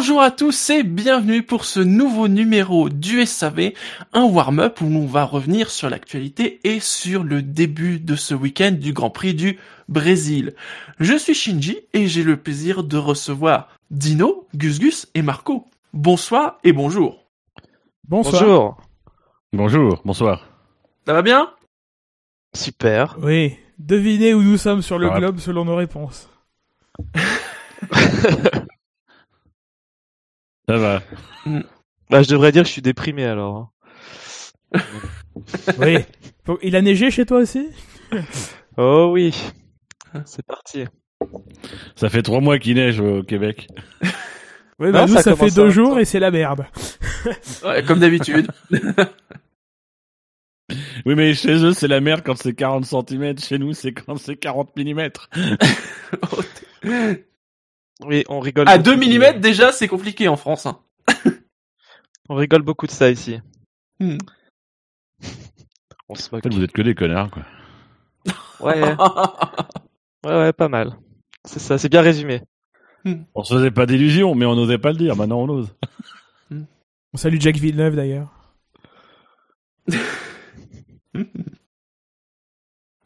Bonjour à tous et bienvenue pour ce nouveau numéro du SAV, un warm-up où on va revenir sur l'actualité et sur le début de ce week-end du Grand Prix du Brésil. Je suis Shinji et j'ai le plaisir de recevoir Dino, Gus Gus et Marco. Bonsoir et bonjour. Bonsoir. Bonjour. Bonjour, bonsoir. Ça va bien? Super. Oui, devinez où nous sommes sur le ouais. globe selon nos réponses. Ça va. Bah, je devrais dire que je suis déprimé alors. hein. Oui. Il a neigé chez toi aussi? Oh oui. C'est parti. Ça fait trois mois qu'il neige au Québec. Oui, bah Non, nous ça ça, fait deux jours et c'est la merde. Ouais, Comme d'habitude. Oui, mais chez eux, c'est la merde quand c'est 40 cm. Chez nous, c'est quand c'est 40 mm. Oui, on rigole. à beaucoup 2 de- mm déjà, c'est compliqué en France. hein. On rigole beaucoup de ça ici. Hmm. On se moque. vous êtes que des connards, quoi. Ouais, ouais, ouais, pas mal. C'est ça, c'est bien résumé. On se faisait pas d'illusions, mais on n'osait pas le dire. Maintenant, on ose. On salue Jack Villeneuve d'ailleurs.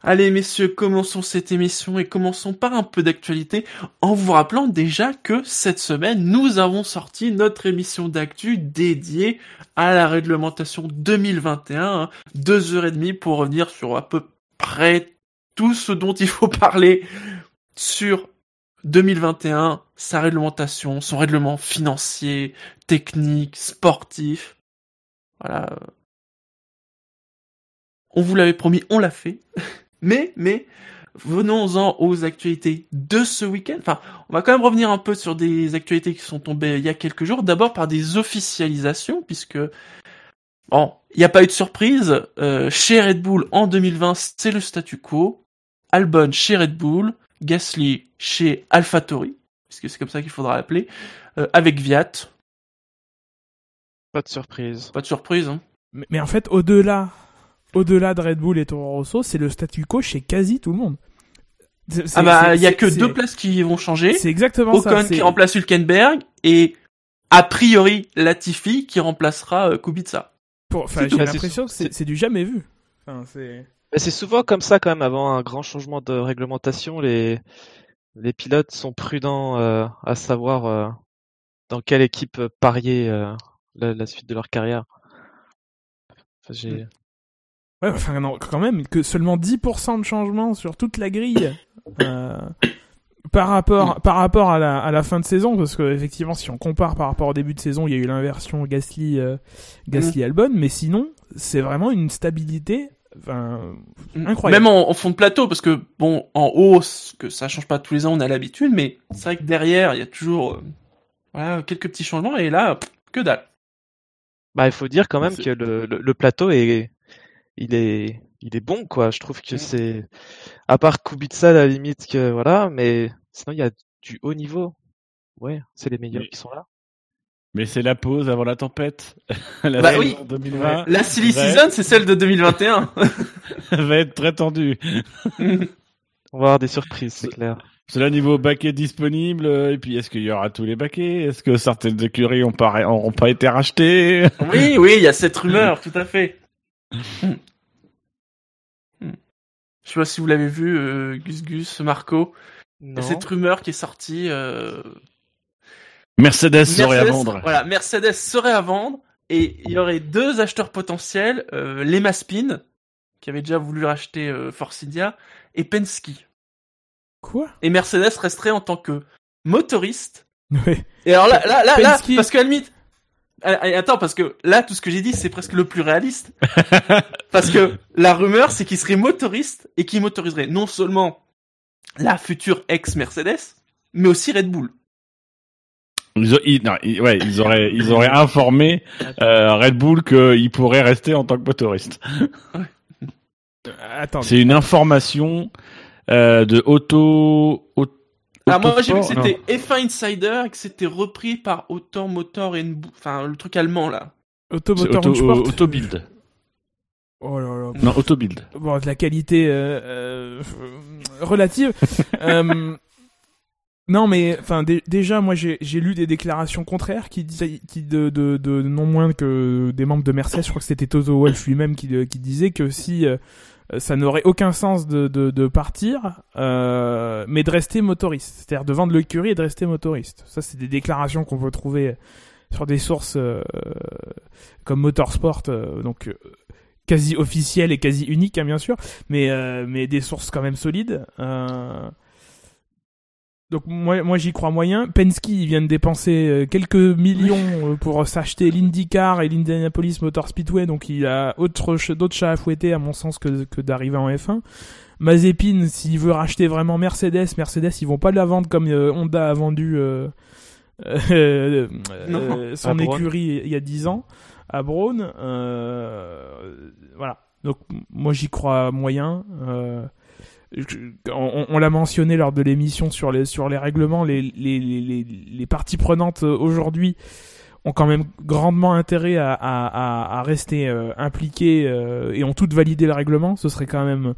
Allez messieurs, commençons cette émission et commençons par un peu d'actualité en vous rappelant déjà que cette semaine nous avons sorti notre émission d'actu dédiée à la réglementation 2021, hein. deux heures et demie pour revenir sur à peu près tout ce dont il faut parler sur 2021, sa réglementation, son règlement financier, technique, sportif. Voilà. On vous l'avait promis, on l'a fait. Mais, mais, venons-en aux actualités de ce week-end. Enfin, on va quand même revenir un peu sur des actualités qui sont tombées il y a quelques jours. D'abord par des officialisations, puisque, bon, il n'y a pas eu de surprise. Euh, chez Red Bull, en 2020, c'est le statu quo. Albon chez Red Bull. Gasly chez AlphaTauri, puisque c'est comme ça qu'il faudra l'appeler. Euh, avec Viat. Pas de surprise. Pas de surprise, hein. Mais, mais en fait, au-delà, au-delà de Red Bull et Toro Rosso, c'est le statu quo chez quasi tout le monde. Ah bah, il y a que deux places qui vont changer. C'est exactement ça. Ocon qui remplace Hülkenberg et a priori Latifi qui remplacera euh, Kubica. Enfin, j'ai. Bah, l'impression que c'est du jamais vu. Enfin, c'est. Mais c'est souvent comme ça quand même. Avant un grand changement de réglementation, les les pilotes sont prudents euh, à savoir euh, dans quelle équipe parier euh, la, la suite de leur carrière. Enfin, j'ai- Ouais, enfin non, quand même, que seulement 10% de changement sur toute la grille euh, par rapport par rapport à la, à la fin de saison, parce que effectivement, si on compare par rapport au début de saison, il y a eu l'inversion Gasly euh, Gasly Albon, mais sinon, c'est vraiment une stabilité enfin, incroyable. Même en, en fond de plateau, parce que bon, en haut, que ça change pas tous les ans, on a l'habitude, mais c'est vrai que derrière, il y a toujours euh, voilà, quelques petits changements, et là, pff, que dalle. Bah, il faut dire quand même que le, le, le plateau est, il est, il est bon, quoi. Je trouve que c'est, à part Kubica, à la limite, que voilà, mais sinon, il y a du haut niveau. Ouais, c'est les meilleurs Mais- qui sont là. Mais c'est la pause avant la tempête. la Bah oui. 2020 La silly season, c'est celle de 2021. va être très tendue. On va avoir des surprises, c'est clair. C'est là niveau baquet disponible. euh, Et puis, est-ce qu'il y aura tous les baquets? Est-ce que certaines écuries ont pas, ont pas été rachetées? Oui, oui, il y a cette rumeur, tout à fait. Hmm. Hmm. Je sais pas si vous l'avez vu, euh, Gus Gus, Marco. Non. cette rumeur qui est sortie. Euh... Mercedes serait à Mercedes- vendre. Voilà, Mercedes serait à vendre et il y aurait deux acheteurs potentiels, euh, Lema Spin, qui avait déjà voulu racheter euh, Force India, et Penske. Quoi? Et Mercedes resterait en tant que motoriste. Ouais. Et alors là, là, là, là parce qu'à la limite, attends, parce que là, tout ce que j'ai dit, c'est presque le plus réaliste. parce que la rumeur, c'est qu'il serait motoriste et qu'il motoriserait non seulement la future ex-Mercedes, mais aussi Red Bull. Ils, ont- ils- non, ils- ouais, ils auraient, ils auraient informé euh, Red Bull qu'il pourrait rester en tant que motoriste. C'est une information euh, de Auto. Auto Alors moi, j'ai vu que c'était F1 Insider et que c'était repris par Autant Motor et Nbu- enfin le truc allemand là. Automotor auto, Sport. euh, Autobuild. Oh là là. Non, Autobuild. Bon, de la qualité euh, euh, relative. Euh, Non, mais enfin dé- déjà, moi j'ai j'ai lu des déclarations contraires qui disaient qui de, de, de non moins que des membres de Mercedes, je crois que c'était Toto Wolff lui-même qui, qui disait que si euh, ça n'aurait aucun sens de, de, partir, euh, mais de rester motoriste, c'est-à-dire de vendre l'écurie et de rester motoriste. Ça, c'est des déclarations qu'on peut trouver sur des sources euh, comme Motorsport, euh, donc euh, quasi officielles et quasi uniques, hein, bien sûr, mais euh, mais des sources quand même solides. Donc moi, moi j'y crois moyen. Penske, ils viennent dépenser euh, quelques millions euh, pour s'acheter l'IndyCar et l'Indianapolis Motor Speedway, donc il a autre d'autres chats à fouetter à mon sens que, que d'arriver en F1. Mazepin, s'il veut racheter vraiment Mercedes, Mercedes, ils vont pas la vendre comme euh, Honda a vendu euh, euh, Non. euh, son écurie il y a 10 ans à Braun. Voilà. Donc moi j'y crois moyen. Euh, on, on l'a mentionné lors de l'émission sur les sur les règlements, les les, les, parties prenantes euh, aujourd'hui ont quand même grandement intérêt à, à, à, à rester euh, impliquées euh, et ont toutes validé le règlement. Ce serait quand même,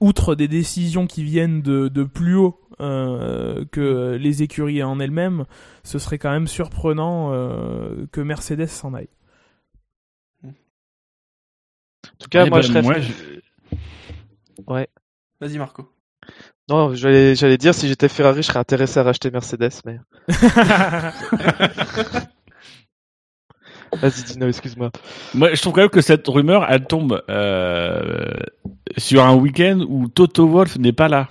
outre des décisions qui viennent de, de plus haut euh, que les écuries en elles-mêmes, ce serait quand même surprenant euh, que Mercedes s'en aille. En tout cas, moi, ben, je serais. moi, je- Vas-y Marco. Non, j'allais, j'allais dire, si j'étais Ferrari, je serais intéressé à racheter Mercedes, mais. Vas-y, Dino, excuse-moi. Moi, je trouve quand même que cette rumeur, elle tombe euh, sur un week-end où Toto Wolf n'est pas là.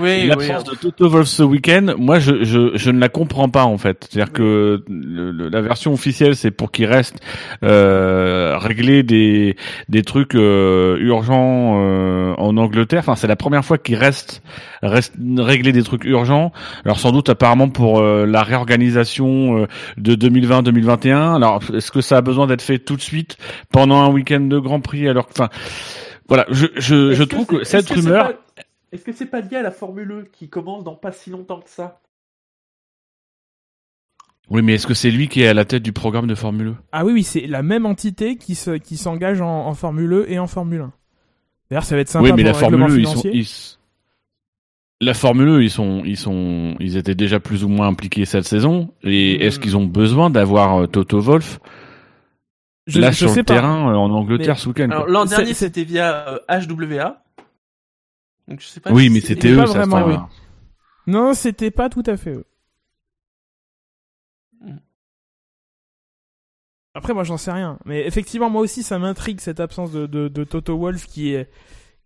Oui, oui. L'absence de Toto Wolf ce week-end, moi, je, je, je ne la comprends pas en fait. C'est-à-dire que le- le- la version officielle, c'est pour qu'il reste euh, régler des des trucs euh, urgents euh, en Angleterre. Enfin, c'est la première fois qu'il reste reste régler des trucs urgents. Alors sans doute apparemment pour euh, la réorganisation euh, de 2020-2021. Alors est-ce que ça a besoin d'être fait tout de suite pendant un week-end de Grand Prix Alors, enfin, voilà, je je, je trouve que cette rumeur. Est-ce que c'est pas lié à la Formule E qui commence dans pas si longtemps que ça? Oui, mais est-ce que c'est lui qui est à la tête du programme de Formule E? Ah oui, oui, c'est la même entité qui se, qui s'engage en, en Formule E et en Formule 1. D'ailleurs, ça va être sympa Oui, mais pour la Formule E, ils sont, ils la Formule E, ils sont, ils sont, ils étaient déjà plus ou moins impliqués cette saison. Et Hmm. est-ce qu'ils ont besoin d'avoir euh, Toto Wolf Je, là je sur sais le pas. terrain euh, en Angleterre Mais- ce week-end Alors quoi. l'an dernier c'est- c'était via euh, HWA. Donc je sais pas. Oui, si mais c'était pas eux, ça. vraiment, ça. oui. Non, c'était pas tout à fait eux. Mm. Après, moi, j'en sais rien. Mais effectivement, moi aussi, ça m'intrigue cette absence de, de, de Toto Wolf qui est,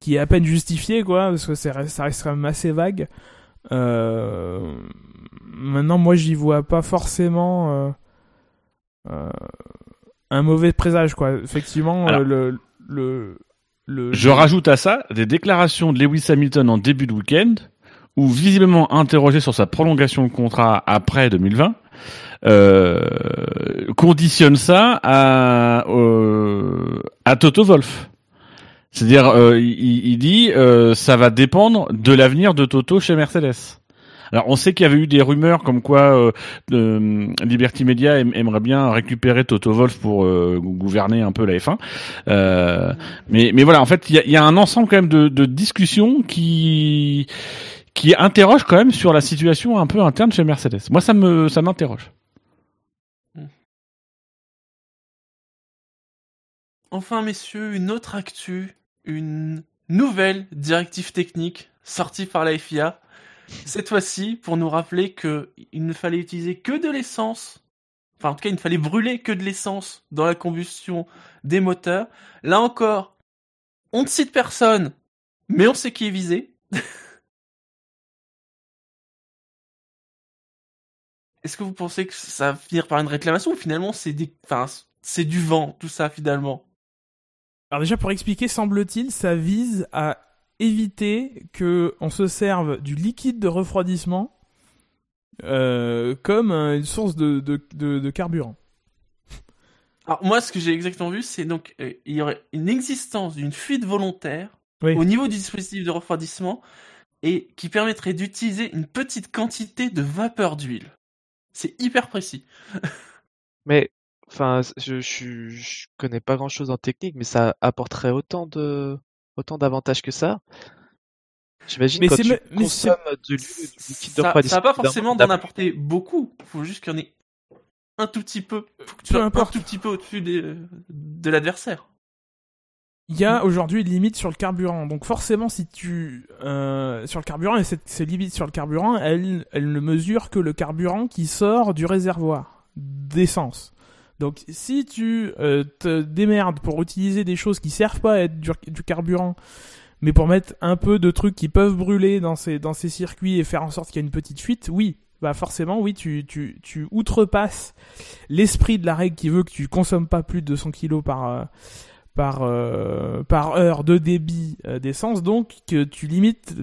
qui est à peine justifiée, quoi, parce que c'est- ça reste quand même assez vague. Euh... Maintenant, moi, j'y vois pas forcément euh, euh, un mauvais présage, quoi. Effectivement, Alors- le, le, Je rajoute à ça des déclarations de Lewis Hamilton en début de week-end, où visiblement interrogé sur sa prolongation de contrat après 2020, euh, conditionne ça à, euh, à Toto Wolf. C'est-à-dire, euh, il, il dit, euh, ça va dépendre de l'avenir de Toto chez Mercedes. Alors, on sait qu'il y avait eu des rumeurs comme quoi euh, euh, Liberty Media aim- aimerait bien récupérer Toto Wolf pour euh, gouverner un peu la F1. Euh, mais, voilà, en fait, il y a, un ensemble quand même de, de discussions qui qui interroge quand même sur la situation un peu interne chez Mercedes. Moi, ça me ça m'interroge. Enfin messieurs, une autre actu, une nouvelle directive technique sortie par la FIA. Cette fois-ci pour nous rappeler que il ne fallait utiliser que de l'essence. Enfin, en tout cas, il ne fallait brûler que de l'essence dans la combustion des moteurs. Là encore, on ne cite personne, mais on sait qui est visé. Est-ce que vous pensez que ça va finir par une réclamation ou finalement c'est des, enfin, c'est du vent, tout ça finalement? Alors déjà pour expliquer, semble-t-il, ça vise à éviter que on se serve du liquide de refroidissement euh, comme une source de, de, de, de carburant. Alors moi, ce que j'ai exactement vu, c'est donc euh, il y aurait une existence d'une fuite volontaire Oui. au niveau du dispositif de refroidissement et qui permettrait d'utiliser une petite quantité de vapeur d'huile. C'est hyper précis. Mais, enfin, je, je, je connais pas grand chose en technique, mais ça apporterait autant de, autant d'avantages que ça. J'imagine Mais quand c'est tu me- mais consommes du liquide de Ça, refroidissement, ça va pas forcément d'en apporter beaucoup. Faut juste qu'il y en ait un tout petit peu. Faut que tu Peu sois un tout petit peu au-dessus des- de l'adversaire. Il y a aujourd'hui une limite sur le carburant. Donc forcément, si tu euh, sur le carburant et cette, ces limites sur le carburant, elles, elles ne mesurent que le carburant qui sort du réservoir d'essence. Donc si tu euh, te démerdes pour utiliser des choses qui servent pas à être du, carburant, mais pour mettre un peu de trucs qui peuvent brûler dans ces dans ces circuits et faire en sorte qu'il y ait une petite fuite, oui, bah forcément oui, tu tu outrepasses l'esprit de la règle qui veut que tu consommes pas plus de 200 kilos par euh, euh, par heure de débit d'essence, donc que tu limites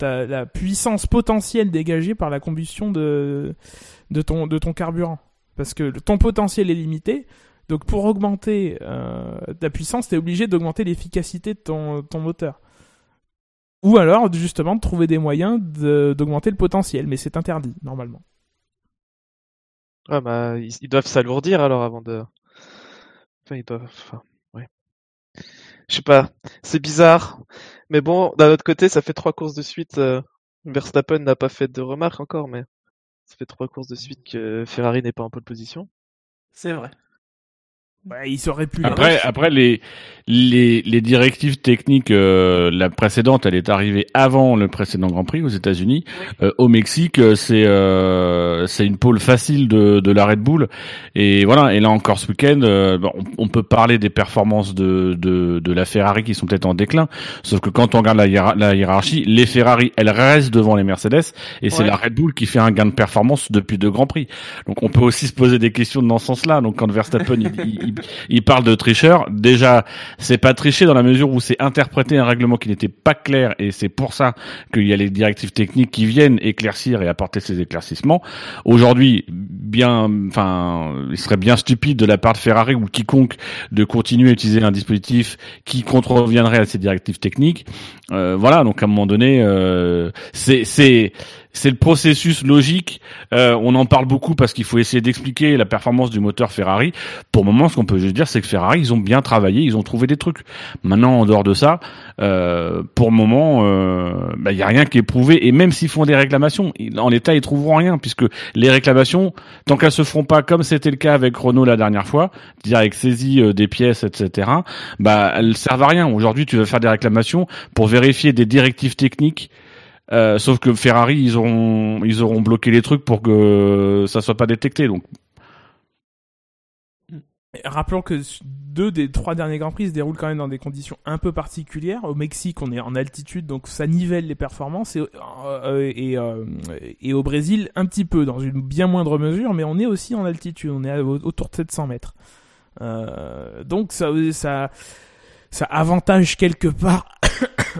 la puissance potentielle dégagée par la combustion de ton carburant, parce que ton potentiel est limité. Donc pour augmenter euh, ta puissance, tu es obligé d'augmenter l'efficacité de ton, ton moteur. Ou alors justement de trouver des moyens de- d'augmenter le potentiel, mais c'est interdit normalement. Ouais, bah, ils, ils doivent s'alourdir alors avant de. Enfin, ils doivent. Enfin, ouais. Je sais pas. C'est bizarre. Mais bon, d'un autre côté, ça fait trois courses de suite. euh, Verstappen n'a pas fait de remarques encore, mais ça fait trois courses de suite que Ferrari n'est pas en pole position. C'est vrai. Ouais, il aurait pu. Après, après les, les, les directives techniques, euh, la précédente, elle est arrivée avant le précédent Grand Prix aux États-Unis. Euh, au Mexique, euh, c'est euh, c'est une pole facile de, de la Red Bull. Et voilà. Et là encore ce week-end, euh, on, on peut parler des performances de, de, de la Ferrari qui sont peut-être en déclin. Sauf que quand on regarde la, hiéra- la hiérarchie, les Ferrari, elles restent devant les Mercedes, et c'est la Red Bull qui fait un gain de performance depuis deux Grands Prix. Donc on peut aussi se poser des questions dans ce sens-là. Donc quand Verstappen il, il- il- parle de tricheur, déjà c'est pas tricher dans la mesure où c'est interpréter un règlement qui n'était pas clair et c'est pour ça qu'il y a les directives techniques qui viennent éclaircir et apporter ces éclaircissements. Aujourd'hui, bien, enfin, il serait bien stupide de la part de Ferrari ou quiconque de continuer à utiliser un dispositif qui contreviendrait à ces directives techniques. Euh, voilà, donc à un moment donné, euh, c'est c'est le processus logique. Euh, on en parle beaucoup parce qu'il faut essayer d'expliquer la performance du moteur Ferrari. Pour le moment, ce qu'on peut juste dire, c'est que Ferrari, ils ont bien travaillé, ils ont trouvé des trucs. Maintenant, en dehors de ça, euh, pour le moment, il bah, y a rien qui est prouvé. Et même s'ils font des réclamations, en l'état, ils trouveront rien puisque les réclamations, tant qu'elles se feront pas comme c'était le cas avec Renault la dernière fois, c'est-à-dire avec saisie euh, des pièces, etc. Bah, elles servent à rien. Aujourd'hui, tu vas faire des réclamations pour vérifier des directives techniques. Euh, sauf que Ferrari, ils auront, ils auront bloqué les trucs pour que ça soit pas détecté. Donc, Rappelons que deux des trois derniers Grands Prix se déroulent quand même dans des conditions un peu particulières. Au Mexique, on est en altitude, donc ça nivelle les performances. Et, euh, euh, et au Brésil, un petit peu, dans une bien moindre mesure, mais on est aussi en altitude. On est autour de 700 mètres. Donc ça, ça, ça avantage quelque part.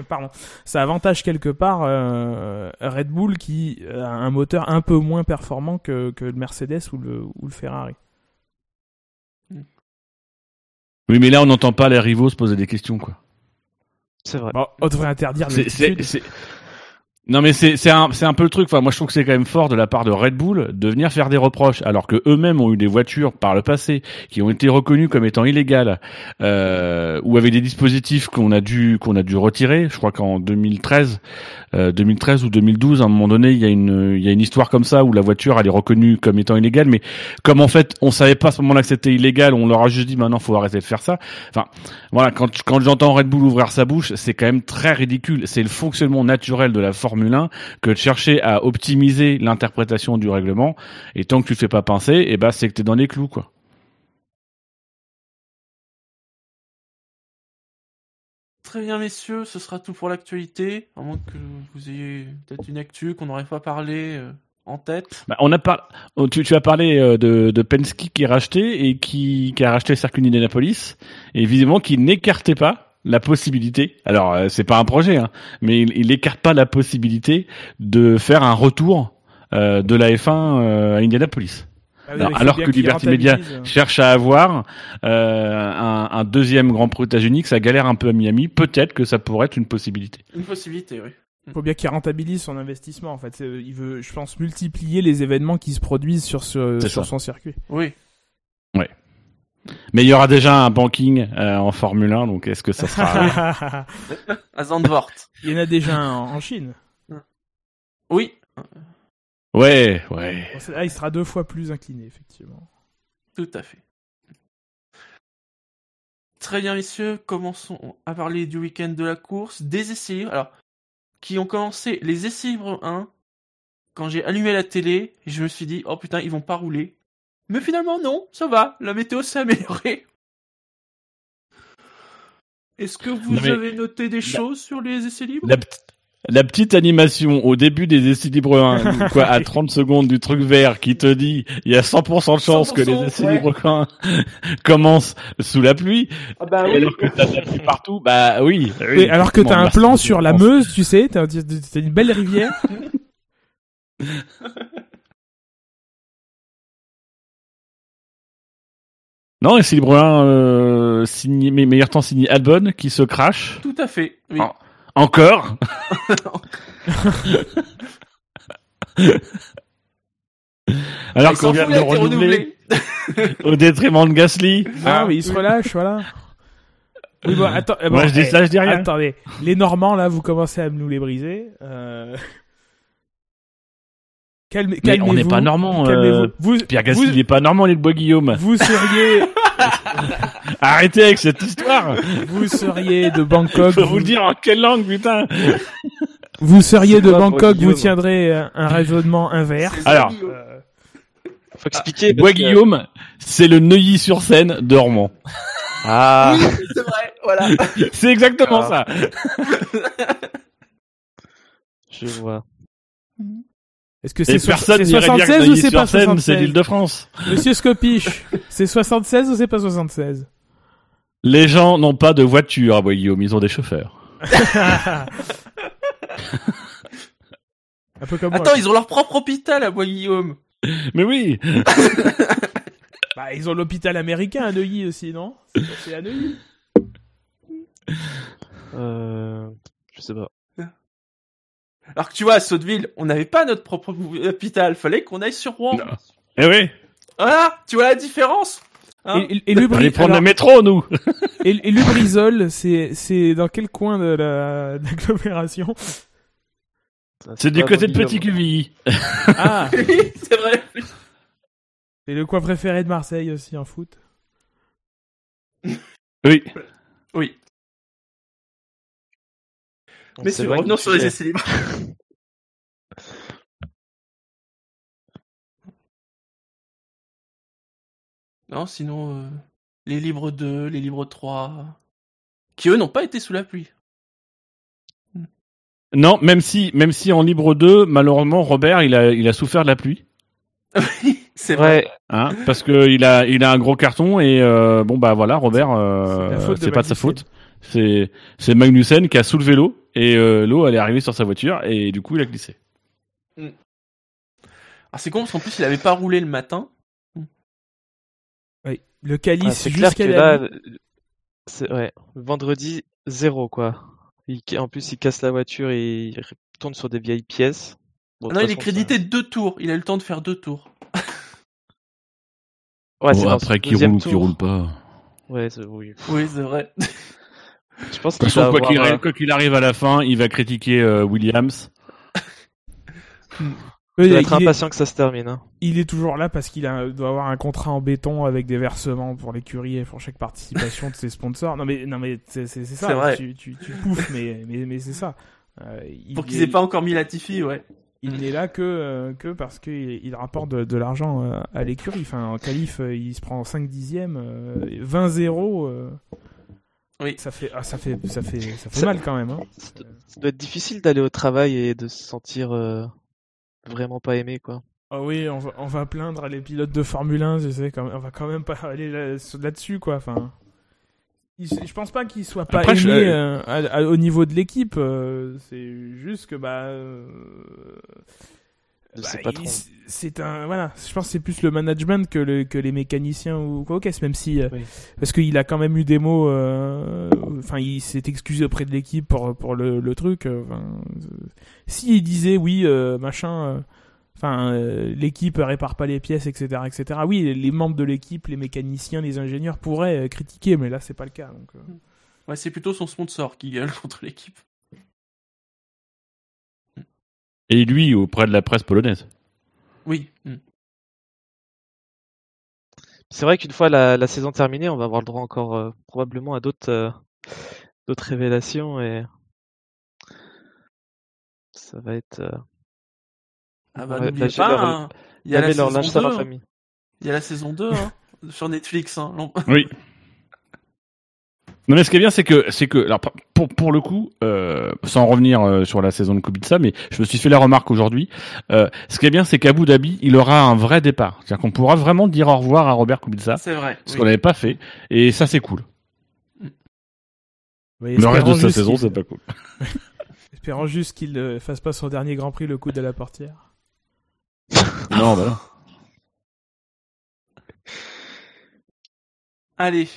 Pardon, ça avantage quelque part euh, Red Bull qui a un moteur un peu moins performant que, que le Mercedes ou le, ou le Ferrari. oui, mais là, on n'entend pas les rivaux se poser des questions, quoi. C'est vrai. Bon, on devrait interdire C'est, c'est, l'altitude. c'est- Non mais c'est c'est un c'est un peu le truc. Enfin moi je trouve que c'est quand même fort de la part de Red Bull de venir faire des reproches alors que eux-mêmes ont eu des voitures par le passé qui ont été reconnues comme étant illégales euh, ou avec des dispositifs qu'on a dû qu'on a dû retirer. Je crois qu'en 2013 euh, 2013 ou 2012 à un moment donné il y a une il y a une histoire comme ça où la voiture elle est reconnue comme étant illégale mais comme en fait on savait pas à ce moment-là que c'était illégal on leur a juste dit maintenant faut arrêter de faire ça. Enfin voilà quand quand j'entends Red Bull ouvrir sa bouche c'est quand même très ridicule. C'est le fonctionnement naturel de la Formule 1 que de chercher à optimiser l'interprétation du règlement. Et tant que tu te fais pas pincer, et ben c'est que t'es dans les clous, quoi. Très bien, messieurs, ce sera tout pour l'actualité. À moins que vous ayez peut-être une actu qu'on n'aurait pas parlé euh, en tête. Bah, on a par... oh, tu, tu as parlé euh, de, de Penske qui est racheté et qui, qui a racheté le circuit d'Indianapolis et visiblement qui n'écartait pas la possibilité. Alors euh, c'est pas un projet, hein, mais il, il écarte pas la possibilité de faire un retour euh, de la F1 euh, à Indianapolis. Ah oui, Alors, que Liberty Media rentabilisent. cherche à avoir euh, un, un deuxième Grand Prix ça galère un peu à Miami, peut-être que ça pourrait être une possibilité. Une possibilité, oui. Il faut bien qu'il rentabilise son investissement. En fait, C'est- il veut, je pense, multiplier les événements qui se produisent sur ce, sur ça. son circuit. Oui. Mais il y aura déjà un banking euh, en Formule 1, donc est-ce que ça sera À Zandvoort. Il y en a déjà un en Chine. Oui. Ouais, ouais. Là, il sera deux fois plus incliné, effectivement. Tout à fait. Très bien, messieurs, commençons à parler du week-end de la course, des essais libres. Alors, qui ont commencé les essais libres 1. Quand j'ai allumé la télé, je me suis dit, oh putain, ils vont pas rouler. Mais finalement, non, ça va, la météo s'est améliorée. Est-ce que vous mais- avez noté des choses sur les essais libres? La, petite animation au début des essais libres 1, quoi, à 30 secondes du truc vert qui te dit il y a 100% de chance que les 100%, essais ouais. libres 1 commencent sous la pluie, Ah bah et alors que t'as de la pluie partout, bah oui. oui, Oui, alors que t'as un merci plan sur la. Meuse, tu sais, t'as t'as une belle rivière. Non, essais libres 1, euh, signé, mes meilleurs temps signé Albon, qui se crache. Tout à fait, oui. Ah. Encore? Alors qu'on vient de renouveler au détriment de Gasly. Non, Ah, mais il se relâche, voilà. Oui, bon, attends, eh, bon, Moi je dis eh, ça, je dis rien. Attendez, les Normands, là, vous commencez à nous les briser. Euh... Calme, Mais calmez-vous. on n'est pas normand. Euh... Vous, Pierre Gasly, vous, il est pas normand, il est de Bois-Guillaume. vous seriez, Arrêtez avec cette histoire. vous seriez de Bangkok. Faut vous le dire en quelle langue, putain. Vous seriez de Bangkok, vous Guillaume tiendrez euh, un raisonnement inverse. Alors, Euh, Faut expliquer. parce que- Bois-Guillaume, c'est le Neuilly-sur-Seine de Roman. Ah, Oui, c'est vrai, voilà. C'est exactement Ah. ça. je vois. Est-ce que c'est so- personne c'est n'irait dire que 76 ou c'est pas Neuilly-sur-Seine, c'est 76 l'île de France. Monsieur Scopiche, c'est 76 ou c'est pas 76 Les gens n'ont pas de voiture à Bois-Guillaume, ils ont des chauffeurs. Un peu comme moi. Attends, ils ont leur propre hôpital à Bois-Guillaume. Mais oui. Bah, ils ont l'hôpital américain à Neuilly aussi, non? C'est- C'est à Neuilly? Euh, je sais pas. Alors que tu vois, à Sotteville, on n'avait pas notre propre hôpital. Fallait qu'on aille sur Rouen. Non. Eh oui. Voilà, tu vois la différence Hein Et, et, et On Lubri- allait prendre alors, le métro, nous. et- et Lubrizol, c'est c'est dans quel coin de la- d'agglomération C'est du côté de. Petit Quevilly. Ah, Oui, c'est vrai. c'est le coin préféré de Marseille aussi en foot. Oui. Oui. Mais c'est revenons sur les essais libres. non, sinon, euh, les libres 2, les libres 3, qui eux n'ont pas été sous la pluie. Non, même si, même si en libre 2, malheureusement, Robert, il a, il a souffert de la pluie. Oui, c'est vrai. Ouais, Hein, parce que il a, il a un gros carton et euh, bon bah voilà, Robert, euh, c'est pas de sa faute. C'est, c'est Magnussen qui a soulevé l'eau et euh, l'eau elle est arrivée sur sa voiture et du coup il a glissé. Ah, c'est con parce qu'en plus, il avait pas roulé le matin. Oui. Le Ah, calice c'est clair que jusqu'à là, la c'est ouais, vendredi zéro quoi. Il- en plus, il casse la voiture et il tourne sur des vieilles pièces. Bon, de non, il est crédité deux tours. Il a eu le temps de faire deux tours. Ouais, Bon, après qui roule ou qui roule pas. Ouais, c'est- oui. Oui, c'est vrai. Je pense qu'il avoir, euh, arrive, quoi qu'il arrive à la fin, il va critiquer euh, Williams. Il va être il, est, impatient que ça se termine. hein. il est toujours là parce qu'il doit avoir un contrat en béton avec des versements pour l'écurie et pour chaque participation de ses sponsors. Non mais non mais c'est ça. C'est vrai. Tu, tu, tu pouffes mais mais mais c'est ça. Euh, il Pour qu'ils aient pas encore mis Latifi, ouais. il n'est là que euh, que parce qu'il il rapporte de, de l'argent euh, à l'écurie. Enfin en qualif il se prend 5 dixièmes, euh, 20-0. Euh, Oui. Ça fait ah, ça fait ça fait ça fait Ça- mal quand même. Hein. Ça doit- être difficile d'aller au travail et de se sentir euh, vraiment pas aimé quoi. Ah oui, on va, on va plaindre les pilotes de Formule 1, je sais, quand même, on va quand même pas aller là- là-dessus, quoi. Enfin, il- je pense pas qu'il soit pas Après, je- aimé euh, à- à- au niveau de l'équipe. euh, c'est juste que bah, euh, De bah, ses patrons. il- c'est un voilà. Je pense que c'est plus le management que le, que les mécaniciens ou quoi qu'est-ce, même si euh, Oui. parce qu'il a quand même eu des mots. euh, Enfin, il s'est excusé auprès de l'équipe pour pour le, le truc. euh, Enfin, s'il disait oui, euh, machin. euh, Enfin, euh, l'équipe répare pas les pièces, etc., etc. Oui, les membres de l'équipe, les mécaniciens, les ingénieurs pourraient euh, critiquer, mais là, c'est pas le cas. Donc, euh. Ouais, c'est plutôt son sponsor qui gueule contre l'équipe. Et lui, auprès de la presse polonaise. Oui. Mm. C'est vrai qu'une fois la, la saison terminée, on va avoir le droit encore euh, probablement à d'autres euh, d'autres révélations et ça va être euh, Ah bah Ouais, n'oubliez pas, leur- hein, il y a la saison sale 2. en hein. famille. Il y a la saison 2 hein, sur Netflix. Hein. Oui. Non mais ce qui est bien c'est que c'est que alors pour pour le coup euh, sans revenir euh, sur la saison de Kubica mais je me suis fait la remarque aujourd'hui euh, ce qui est bien c'est qu'Abu Dhabi il aura un vrai départ c'est-à-dire qu'on pourra vraiment dire au revoir à Robert Kubica C'est vrai. ce oui. qu'on n'avait pas fait et ça c'est cool Ouais, le reste de sa juste saison qu'il- c'est pas cool Espérons juste qu'il ne fasse pas son dernier Grand Prix le coup de la portière. non bah non. Allez,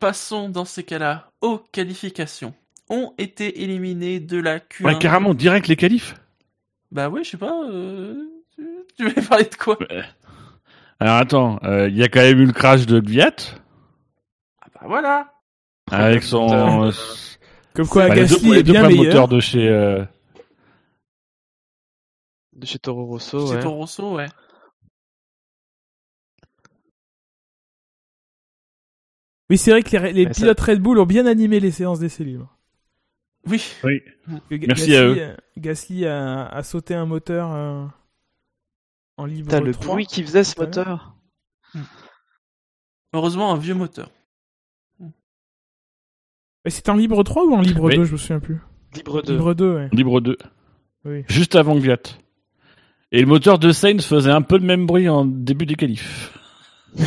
passons dans ces cas-là aux qualifications. Ont été éliminés de la Q1. ouais carrément direct les qualifs Bah ouais, je sais pas. euh, Tu voulais parler de quoi? Alors attends euh, il y a quand même eu le crash de Gviat? Ah bah voilà. avec son euh, Comme quoi, bah, les deux, Gasly les est deux bien meilleur. moteurs de chez euh, De chez Toro Rosso, C'est ouais. ton Rosso, ouais. Oui, c'est vrai que les, les Mais ça- pilotes Red Bull ont bien animé les séances d'essais libres. Oui. Merci Gasly, à eux. euh, Gasly a, a sauté un moteur euh, en libre Putain, le 3. bruit qu'il faisait ce Ouais. moteur. Heureusement, un vieux moteur. Mais C'était en libre 3 ou en libre Oui. 2, je me souviens plus. Libre 2. Libre 2, ouais. libre 2 Oui. juste avant Gviat et le moteur de Sainz faisait un peu le même bruit en début des qualifs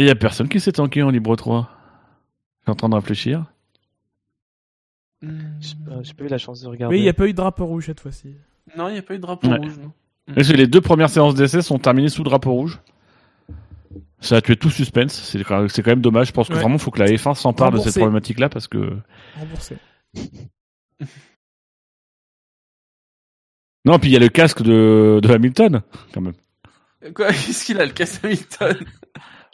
il y a personne qui s'est tanké en libre 3. Je suis en train de réfléchir. Hmm. J'ai pas- j'ai pas eu la chance de regarder. Oui, il n'y a pas eu de drapeau rouge cette fois-ci. Non, il n'y a pas eu de drapeau Ouais. rouge. Non. Les deux premières séances d'essai sont terminées sous drapeau rouge? Ça a tué tout suspense. C'est quand c'est quand même dommage. Je pense que Ouais. vraiment, il faut que la F1 s'empare de cette problématique-là parce que. Remboursé. Non, puis il y a le casque de, de Hamilton, quand même. Quoi? Qu'est-ce qu'il a, le casse Hamilton?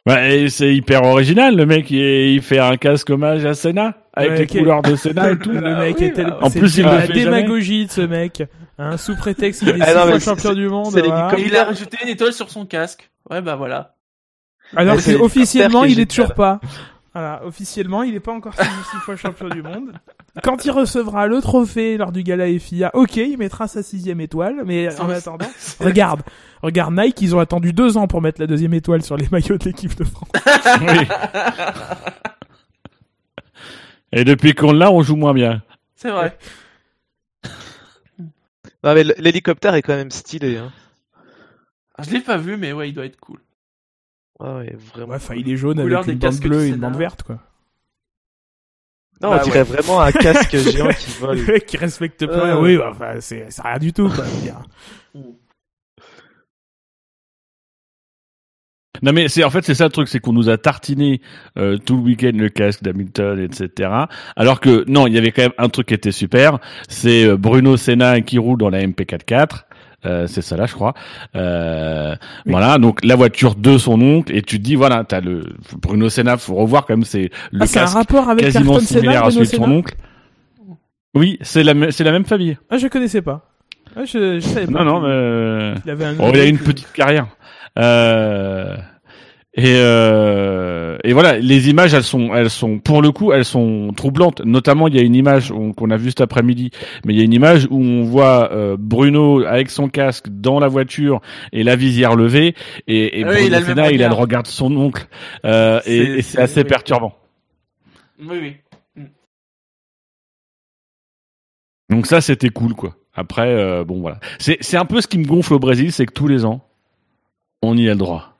Ouais, et c'est hyper original. Le mec, il, il fait un casque hommage à Senna avec Ouais, les couleurs de Senna et tout. Le mec oui, est tel... bah, en plus, il la le fait jamais. démagogie de ce mec. Hein, sous prétexte qu'il est Ah non, champion du monde. voilà. Comme il a rajouté une étoile sur son casque. Ouais, bah voilà. Alors Mais c'est officiellement, il est toujours pas. Voilà, officiellement, il est pas encore six six fois champion du monde. Quand il recevra le trophée lors du gala FIA, ok, il mettra sa sixième étoile, mais en attendant, regarde, regarde Nike, ils ont attendu deux ans pour mettre la deuxième étoile sur les maillots de l'équipe de France. Oui. Et depuis qu'on l'a, on joue moins bien. C'est vrai. Non, mais l'hélicoptère est quand même stylé. Hein. Je l'ai pas vu, mais ouais, il doit être cool. Ouais, ouais, vraiment. Ouais, enfin, il est jaune avec une des bande casques bleue et une bande verte, quoi. Non, Bah on dirait ouais. vraiment un casque géant qui vole. Le mec qui respecte pas. Euh. Oui, bah, enfin, c'est c'est rien du tout, quoi. Non mais c'est en fait c'est ça le truc, c'est qu'on nous a tartiné euh, tout le week-end le casque d'Hamilton, etc. Alors que non, il y avait quand même un truc qui était super, c'est euh, Bruno Senna qui roule dans la MP44. Euh, c'est ça là, je crois. Euh, Oui. Voilà, donc la voiture de son oncle, et tu te dis voilà, t'as le Bruno Senna, faut revoir quand même, c'est le Ah, c'est un casque rapport avec quasiment Ayrton similaire Senna, à celui de son oncle. Oui, c'est la c'est la même famille. Ah, je connaissais pas. Ah, je, je savais pas. Non non, mais Il avait un Oh, il a une petite carrière. Euh, et, euh, et voilà, les images, elles sont, elles sont, pour le coup, elles sont troublantes. Notamment, il y a une image on- qu'on a vue cet après-midi, mais il y a une image où on voit euh, Bruno avec son casque dans la voiture et la visière levée, et, et Ah oui, Bruno il a le même Senna, il a le regard. de son oncle, euh, et, C'est- et c'est c'est- assez oui. perturbant. Oui, oui. Donc ça, c'était cool, quoi. Après, euh, bon voilà, c'est un peu ce qui me gonfle au Brésil, c'est que tous les ans, on y a le droit.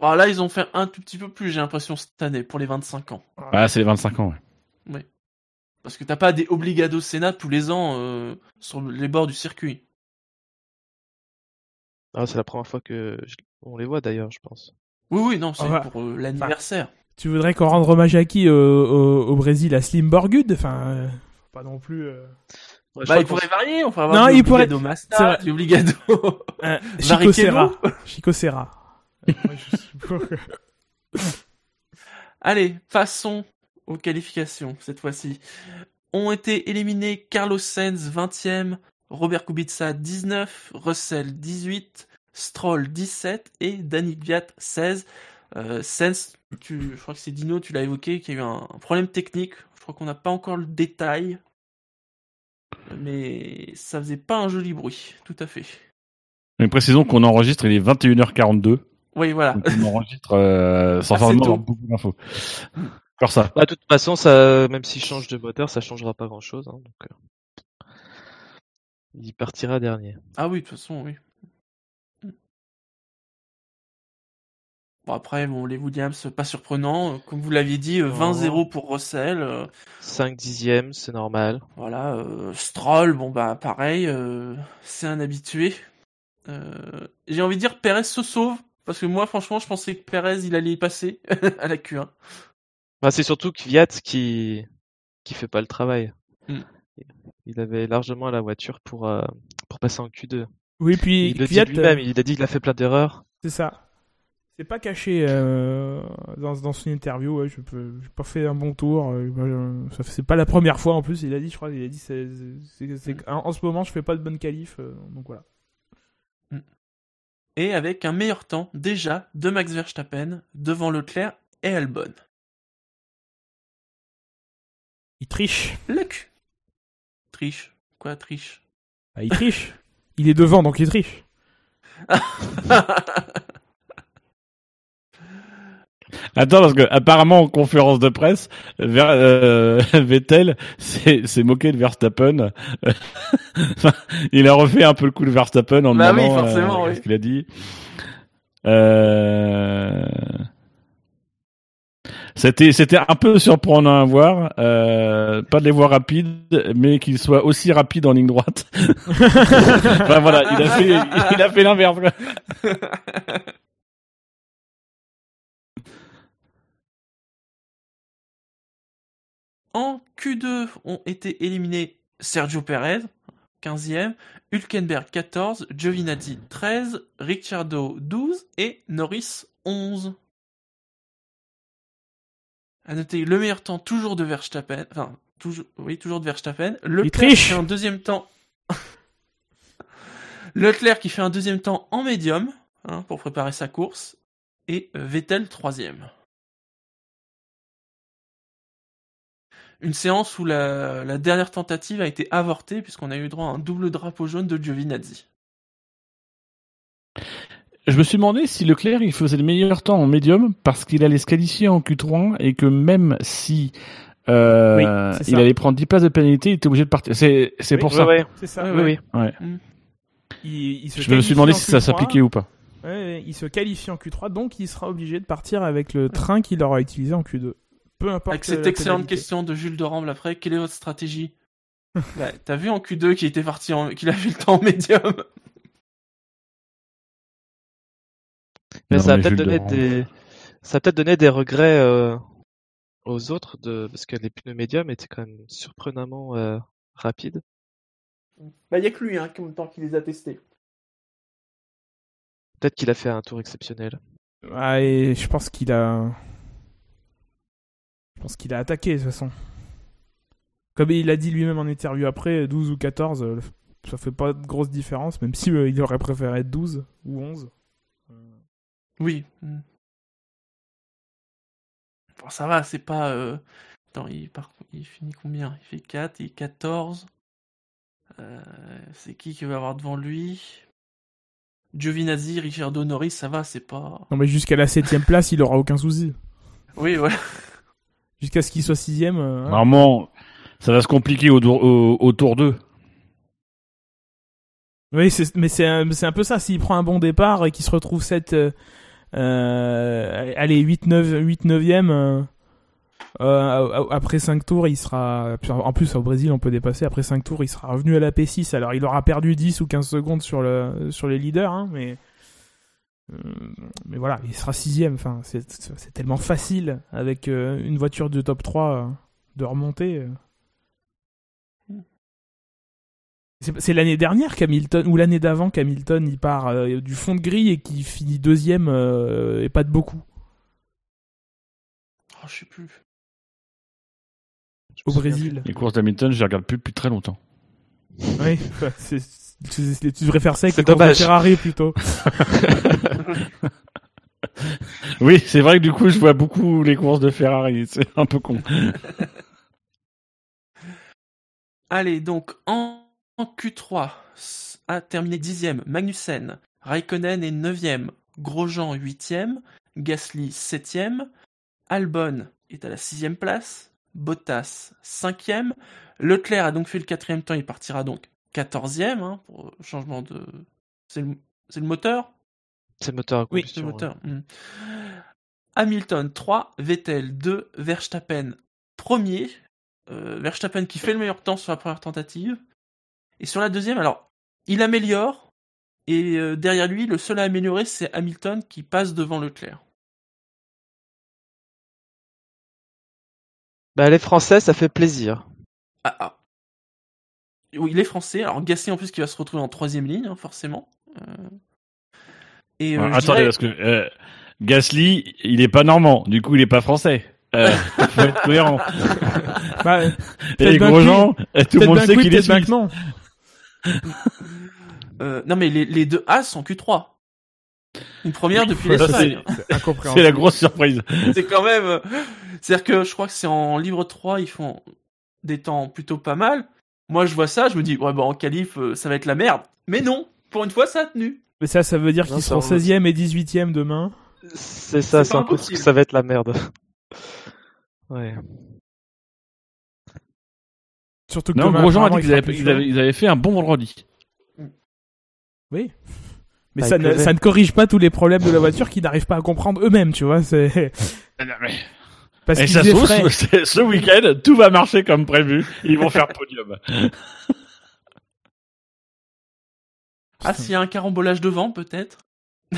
Alors là, ils ont fait un tout petit peu plus, j'ai l'impression, cette année, pour les 25 ans. Ah, c'est les 25 ans. Ouais. Parce que t'as pas des obligados Sénat tous les ans euh, sur les bords du circuit. Ah, c'est la première fois que je- on les voit d'ailleurs, je pense. Oui, oui, non, c'est Ah pour euh, l'anniversaire. Tu voudrais qu'on rende hommage à qui au, au, au Brésil? À Slim Borgud? Enfin, euh, Pas non plus. euh, Ouais, Bah, il pourrait varier, on pourrait Non, avoir du il pourrait- Obligado c'est Masta, vrai. du Obligado. euh, Chico Serra. Chico Serra. Moi, je suis pour que- Allez, passons aux qualifications cette fois-ci. Ont été éliminés Carlos Sainz 20e, Robert Kubica 19, Russell 18, Stroll 17 et Danny Kvyat 16. Euh, Sainz, tu, je crois que c'est Dino, tu l'as évoqué, qu'il y a eu un, un problème technique. Je crois qu'on n'a pas encore le détail. Mais ça faisait pas un joli bruit, tout à fait. Mais précisons qu'on enregistre, il est 21h42. Oui, voilà. Donc on enregistre euh, sans Assez forcément beaucoup d'infos. Encore ça. Bah, de toute façon, ça, même s'il change de moteur, ça changera pas grand chose. donc, euh, il partira dernier. Ah oui, de toute façon, oui. Bon, après, bon, les Williams, pas surprenant. Euh, Comme vous l'aviez dit, euh, 20-0 pour Russell. euh, 5 dixièmes, c'est normal. voilà. euh, Stroll, bon, bah, pareil. euh, c'est un habitué. Euh, J'ai envie de dire, Perez se sauve. Parce que moi, franchement, je pensais que Perez, il allait y passer à la Q1. Bah, c'est surtout Kvyat qui qui fait pas le travail. Mm. Il avait largement la voiture pour euh, pour passer en Q2. Oui, puis il le dit lui-même, euh, il a dit qu'il a fait plein d'erreurs. c'est ça. C'est pas caché euh, dans, dans son interview. Ouais, je peux, j'ai pas fait un bon tour. euh, fait- c'est pas la première fois en plus. Il a dit, je crois, il a dit, c'est, c'est- c'est- en, en ce moment, je fais pas de bonne qualif. euh, donc voilà. Et avec un meilleur temps, déjà, de Max Verstappen, devant Leclerc et Albon. Il triche. Luc Triche. Quoi, triche? Ah, il triche. il est devant, donc il triche. Attends, parce que apparemment en conférence de presse, Ver- euh, Vettel s'est moqué de Verstappen. Il a refait un peu le coup de Verstappen en Bah oui, demandant forcément, euh, oui. ce qu'il a dit. Euh... C'était c'était un peu surprenant à voir, euh, pas de les voir rapides, mais qu'ils soient aussi rapides en ligne droite. enfin voilà, il a fait il a fait l'inverse. En Q2 ont été éliminés Sergio Perez, 15e, Hülkenberg 14, Giovinazzi 13, Ricciardo 12 et Norris 11. À noter le meilleur temps toujours de Verstappen, enfin toujours, oui toujours de Verstappen. Leclerc qui fait un deuxième temps. Leclerc qui fait un deuxième temps en médium hein, pour préparer sa course et Vettel troisième. Une séance où la, la dernière tentative a été avortée puisqu'on a eu droit à un double drapeau jaune de Giovinazzi. Je me suis demandé si Leclerc il faisait le meilleur temps en médium parce qu'il allait se qualifier en Q3 et que même si euh, Oui, il allait prendre 10 places de pénalité, il était obligé de partir. C'est c'est Oui, pour Ouais, ça. ouais, C'est ça. Oui, ouais. oui. Il, il se Je me suis demandé si ça en Q3. s'appliquait ou pas. Ouais, il se qualifie en Q3, donc il sera obligé de partir avec le train qu'il aura utilisé en Q2. Peu importe. Avec cette excellente pénalité. question de Jules de Ramble après, quelle est votre stratégie Bah, T'as vu en Q2 qu'il était parti en... qu'il a fait le temps en médium Mais Non, ça a peut-être donné des, ça a peut-être donné des regrets euh, aux autres de parce que les pneus médiums étaient quand même surprenamment euh, rapides. Bah y a que lui hein, qui, en même temps qui les a testés. Peut-être qu'il a fait un tour exceptionnel. Ah, et je pense qu'il a. Je pense qu'il a attaqué de toute façon. Comme il a dit lui-même en interview après, 12 ou 14, euh, ça fait pas de grosse différence, même si euh, il aurait préféré être 12 ou 11. Oui. Hmm. Bon, ça va, c'est pas... euh, Attends, il, par... il finit combien? Il fait 4 et 14. Euh, c'est qui qui va avoir devant lui? Giovinazzi, Ricciardo Norris, ça va, c'est pas... Non, mais jusqu'à la 7ème place, il aura aucun souci. Oui, voilà. Jusqu'à ce qu'il soit 6ème. euh, hein. Normalement, ça va se compliquer au, tour- au, au tour 2. Oui, mais c'est un, peu ça. S'il prend un bon départ et qu'il se retrouve 7, euh, euh, allez, 8, 9, 8, 9e, euh, euh, après 5 tours, il sera. En plus, au Brésil, on peut dépasser. Après 5 tours, il sera revenu à la P6. Alors, il aura perdu 10 ou 15 secondes sur, le, sur les leaders, hein, mais. Euh, Mais voilà, il sera 6ème. Enfin, c'est tellement facile avec euh, une voiture de top 3 euh, de remonter. C'est l'année dernière qu'Hamilton, ou l'année d'avant qu'Hamilton il part euh, du fond de grille et qui finit deuxième euh, et pas de beaucoup Oh, je sais plus. Je au Brésil. Les courses d'Hamilton, je les regarde plus depuis très longtemps. Oui, c'est- tu devrais faire ça avec dommage. Ferrari plutôt. Oui, c'est vrai que du coup, je vois beaucoup les courses de Ferrari. C'est un peu con. Allez, donc en, en Q3 s- a terminé dixième Magnussen, Raikkonen est neuvième, Grosjean huitième, Gasly septième, Albon est à la sixième place, Bottas cinquième, Leclerc a donc fait le quatrième temps, il partira donc quatorzième hein, pour changement de... C'est le, c'est le moteur? C'est le moteur à Oui, C'est le ouais. moteur. hmm. Hamilton 3, Vettel 2, Verstappen premier. Euh, Verstappen qui fait le meilleur temps sur la première tentative. Et sur la deuxième, alors, il améliore. Et euh, derrière lui, le seul à améliorer, c'est Hamilton qui passe devant Leclerc. Bah, les Français, ça fait plaisir. Ah, ah. Oui, il est français. Alors, Gasly en plus qui va se retrouver en troisième ligne, hein, forcément. Euh, Et, euh, attendez, dirais- parce que euh, Gasly, il est pas normand. Du coup, il est pas français. Euh, faut être cohérent. Bah, Et Grosjean, et tout le monde sait qu'il est suisse. non. euh, non, mais les, les deux As sont Q3. Une première depuis l'Espagne. C'est C'est la grosse surprise. c'est quand même. euh, C'est-à-dire que je crois que c'est en livre 3, ils font des temps plutôt pas mal. Moi, je vois ça, je me dis, ouais, bah en qualif, euh, ça va être la merde. Mais non, pour une fois, ça a tenu. Mais ça, ça veut dire qu'ils seront on- 16e et 18e demain. C'est ça, C'est un peu ça va être la merde. Ouais. Surtout que Non, demain, Grosjean a dit il qu'ils avaient, ils avaient- ils avaient fait un bon vendredi. Oui. Mais Ah, ça ne, ça ne corrige pas tous les problèmes de la voiture qu'ils n'arrivent pas à comprendre eux-mêmes, tu vois. C'est parce Et qu'ils ça se trouve, ce, ce week-end, tout va marcher comme prévu. Ils vont faire podium. Ah, s'il y a un carambolage devant, peut-être.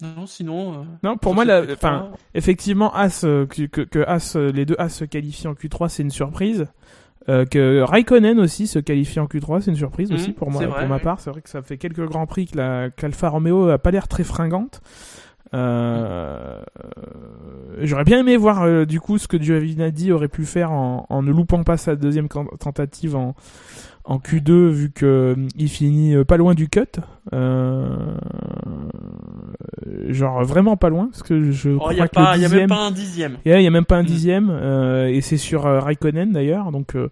non, sinon. euh, Non, pour moi, la, Q3, enfin, effectivement, As, euh, que, que, que As, euh, les deux As se qualifient en Q3, c'est une surprise. Euh, que Raikkonen aussi se qualifie en Q3, c'est une surprise Mhm, aussi pour moi, vrai, pour ma part. C'est vrai que ça fait quelques grands prix que la qu'Alfa Romeo a pas l'air très fringante. Euh, euh, J'aurais bien aimé voir euh, du coup ce que Giovinazzi aurait pu faire en, en ne loupant pas sa deuxième tentative en, en Q2 vu que euh, il finit euh, pas loin du cut. Euh, genre vraiment pas loin parce que je Oh, crois y a que pas, le il y a dixième... même pas un dixième. Il y a même pas un Mm. dixième, euh, et c'est sur Raikkonen d'ailleurs, donc euh,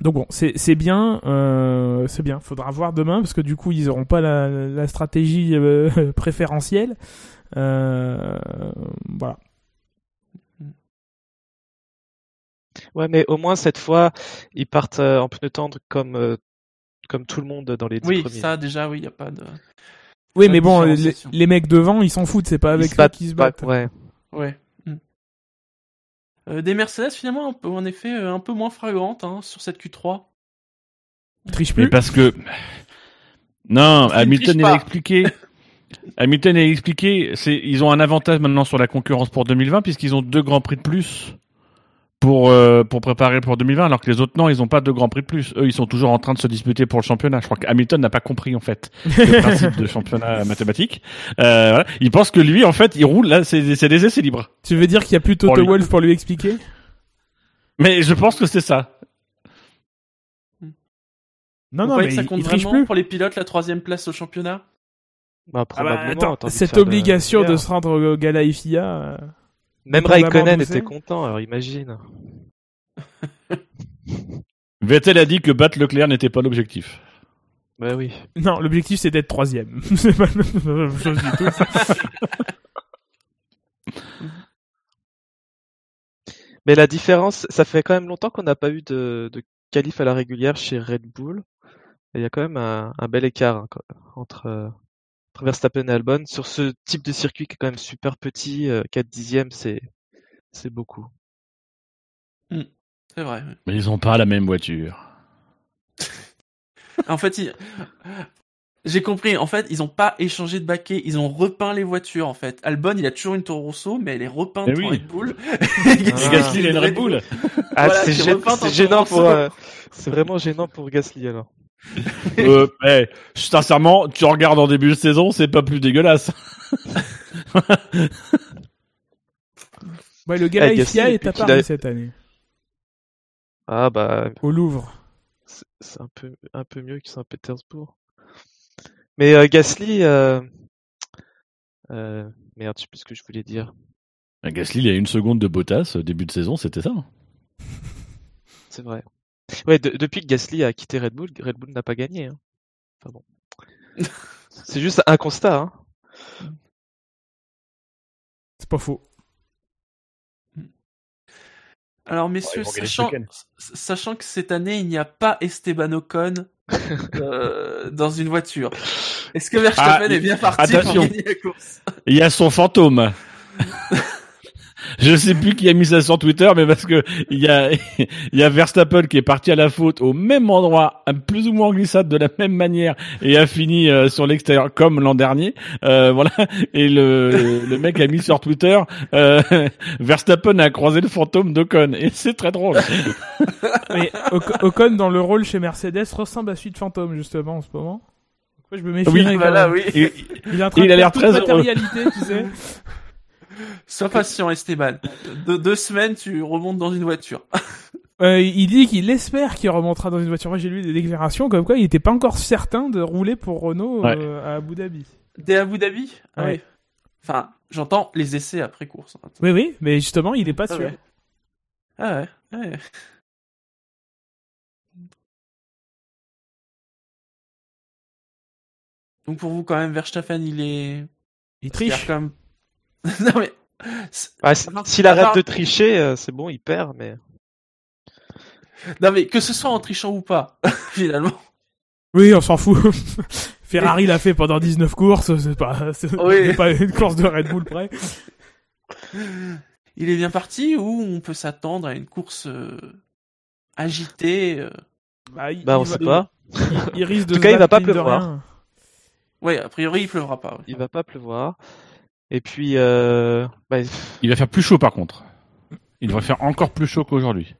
donc bon, c'est c'est bien, c'est bien. Faudra voir demain parce que du coup ils auront pas la, la stratégie préférentielle. Voilà. Ouais, mais au moins cette fois, ils partent euh, en pneu tendre comme euh, comme tout le monde dans les dix Oui, premiers. ça, déjà, oui, il n'y a pas de. Oui, Pas mais de bon, les, mecs devant, ils s'en foutent. C'est pas avec ça qu'ils se battent. Ouais. Ouais. Hmm. Euh, des Mercedes, finalement, un peu, en effet, un peu moins flagrantes hein, sur cette Q3. Ils trichent Mais plus. parce que non, Ils Hamilton trichent il a pas. expliqué. Hamilton a expliqué, c'est ils ont un avantage maintenant sur la concurrence pour 2020 puisqu'ils ont deux grands prix de plus pour euh, pour préparer pour 2020 alors que les autres non, ils ont pas de grands prix de plus. Eux, ils sont toujours en train de se disputer pour le championnat. Je crois que Hamilton n'a pas compris en fait le principe de championnat mathématique. Euh, voilà. Il pense que lui en fait, il roule là, c'est c'est des essais libres. Tu veux dire qu'il y a plus Toto. Wolff pour lui expliquer? Mais je pense que c'est ça. Non, Vous non, mais que ça compte il triche vraiment plus. pour les pilotes la troisième place au championnat? Bah, Ah bah, probablement. attends, envie de cette de- obligation de meilleur. se rendre au Gala IFIA. Même Raikkonen était content, alors imagine. Vettel a dit que battre Leclerc n'était pas l'objectif. Bah oui. Non, l'objectif c'est d'être troisième. c'est pas la même chose du tout. Mais la différence, ça fait quand même longtemps qu'on n'a pas eu de, de qualif à la régulière chez Red Bull. Il y a quand même un, un bel écart hein, entre Verstappen et Albon. Sur ce type de circuit qui est quand même super petit, euh, 4 dixièmes, c'est, c'est beaucoup. C'est vrai. Mais ils ont pas la même voiture. En fait, J'ai compris. En fait, ils ont pas échangé de baquet. Ils ont repeint les voitures, en fait. Albon, il a toujours une Toro Rosso, mais elle est repeinte en oui. Red Bull. Et Gasly, il a une Red Bull. Ah, Voilà, c'est gênant pour, euh, c'est vraiment gênant pour Gasly alors. Euh, eh, sincèrement, tu regardes en début de saison, c'est pas plus dégueulasse. Ouais, le gars Gasly, FIA est à Paris a- cette année, Ah bah, au Louvre. c'est un peu, un peu mieux que Saint-Pétersbourg. Mais euh, Gasly, euh... euh, merde, je sais plus ce que je voulais dire. Gasly, il y a une seconde de Bottas, début de saison, c'était ça. C'est vrai. Ouais, de- depuis que Gasly a quitté Red Bull, Red Bull n'a pas gagné. hein. Enfin bon. C'est juste un constat. Hein. C'est pas faux. Alors, messieurs, sachant, que cette année, il n'y a pas Esteban Ocon euh, dans une voiture. Est-ce que Verstappen Ah, est bien parti attention. pour gagner la course? Il y a son fantôme. Je sais plus qui a mis ça sur Twitter, mais parce que il y a, il y a Verstappen qui est parti à la faute au même endroit, plus ou moins en glissade de la même manière, et a fini euh, sur l'extérieur comme l'an dernier. Euh, voilà. Et le, le mec a mis sur Twitter, euh, Verstappen a croisé le fantôme d'Ocon, et c'est très drôle. Mais Oc- Ocon dans le rôle chez Mercedes ressemble à Suite Fantôme justement en ce moment. Je me méfierais quand Voilà, même. oui. Il train Il de a l'air très heureux. matérialité, tu sais. Sois patient, Esteban. De, deux semaines, tu remontes dans une voiture. Euh, il dit qu'il espère qu'il remontera dans une voiture. Moi, j'ai lu des déclarations comme quoi il était pas encore certain de rouler pour Renault Ouais. euh, à Abu Dhabi. Dès Abu Dhabi? Ah Ouais. oui. Enfin, j'entends les essais après course. hein. Oui, oui, mais justement, il est pas Ah sûr. ouais. Ah ouais, ouais. Donc pour vous, quand même, Verstappen, il est... Il il triche. non mais... Ah, S'il arrête de tricher, euh, c'est bon, il perd, mais. Non mais que ce soit en trichant ou pas, finalement. Oui, on s'en fout. Ferrari l'a fait pendant 19 courses, c'est pas, Oui. pas une course de Red Bull près. Il est bien parti ou on peut s'attendre à une course euh, agitée euh, Bah, il, Bah, on sait pas. Il, il risque de En tout cas, il va pas pleuvoir. Ouais, a priori, il pleuvra pas. ouais. Il va pas pleuvoir. Et puis, euh... bah, Il va faire plus chaud par contre. Il devrait faire encore plus chaud qu'aujourd'hui.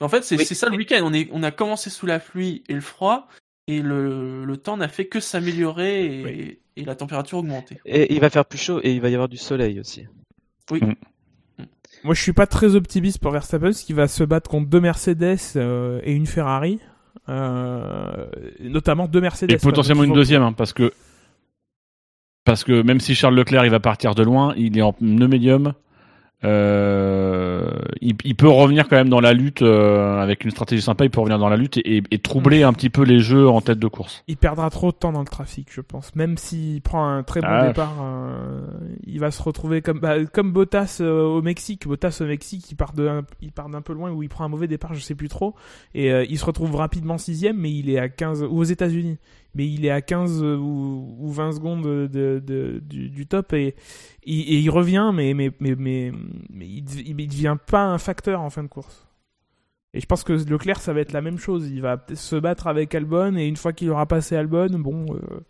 En fait, c'est Oui. ça le week-end. On, est, on a commencé sous la pluie et le froid, et le, le temps n'a fait que s'améliorer et, Oui. et la température augmenter. et il va faire plus chaud et il va y avoir du soleil aussi. Moi, je suis pas très optimiste pour Verstappen, parce qu'il va se battre contre deux Mercedes euh, et une Ferrari. Euh, notamment deux Mercedes. Et potentiellement une deuxième, hein, parce que parce que même si Charles Leclerc il va partir de loin, il est en pneu médium. Euh, il, il peut revenir quand même dans la lutte euh, avec une stratégie sympa. Il peut revenir dans la lutte et, et- et troubler un petit peu les jeux en tête de course. Il perdra trop de temps dans le trafic, je pense. Même s'il prend un très bon Ah. départ, euh, il va se retrouver comme bah, comme Bottas euh, au Mexique. Bottas au Mexique, il part de il part d'un peu loin où il prend un mauvais départ, je sais plus trop, et euh, il se retrouve rapidement sixième, mais il est à 15 ou aux États-Unis, mais il est à 15 ou, ou 20 secondes de, de- du, top et, il- revient, mais il, il devient pas un facteur en fin de course. Et je pense que Leclerc, ça va être la même chose. Il va se battre avec Albon, et une fois qu'il aura passé Albon, bon, euh,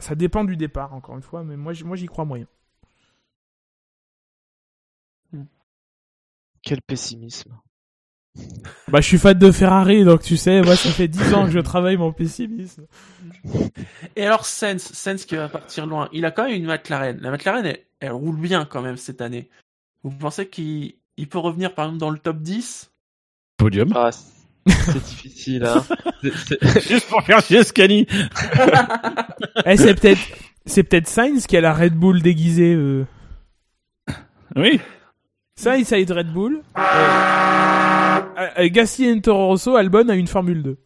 ça dépend du départ, encore une fois, mais moi, moi j'y crois moyen. Quel pessimisme. Bah, je suis fan de Ferrari, donc tu sais, moi, ça fait 10 ans que je travaille mon pessimisme. Et alors, Sens, Sens qui va partir loin, il a quand même une McLaren. La McLaren, elle, elle roule bien quand même cette année. Vous pensez qu'il il peut revenir par exemple dans le top 10 Podium. Ah, c'est difficile, hein. C'est- c'est- Juste pour faire chier Scani. Eh, c'est peut-être, c'est peut-être Sainz qui a la Red Bull déguisée, euh. Oui. Sainz a une Red Bull. Euh, euh, Gasly a une Toro Rosso, Albon a une Formule 2.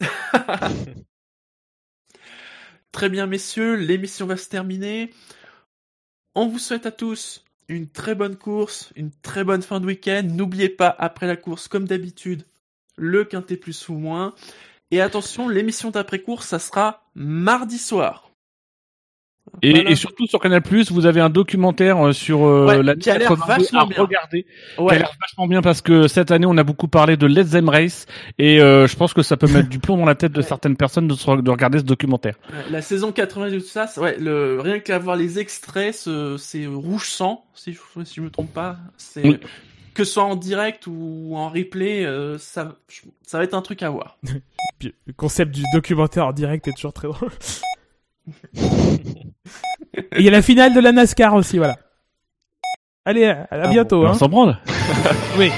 Très bien, messieurs, l'émission va se terminer. On vous souhaite à tous une très bonne course, une très bonne fin de week-end. N'oubliez pas, après la course, comme d'habitude, le quintet plus ou moins. Et attention, l'émission d'après-course, ça sera mardi soir. Et, Voilà. et surtout sur Canal vous avez un documentaire euh, sur euh, Ouais, la qui a l'air 82 vachement bien. regarder, qui a Ouais. l'air vachement bien parce que cette année on a beaucoup parlé de Let's Them Race et euh, je pense que ça peut mettre du plomb dans la tête de Ouais. certaines personnes de, se- de regarder ce documentaire. Ouais, La saison 80 de tout ça, ouais, le, rien qu'à voir les extraits, ce- c'est rouge sang, si je, si je me trompe pas. C'est, Oui. que ce soit en direct ou en replay, euh, ça, ça va être un truc à voir. Puis, le concept du documentaire en direct est toujours très drôle. Et il y a la finale de la NASCAR aussi, voilà. Allez, à, à Ah, bientôt. hein. On s'en branle. Oui.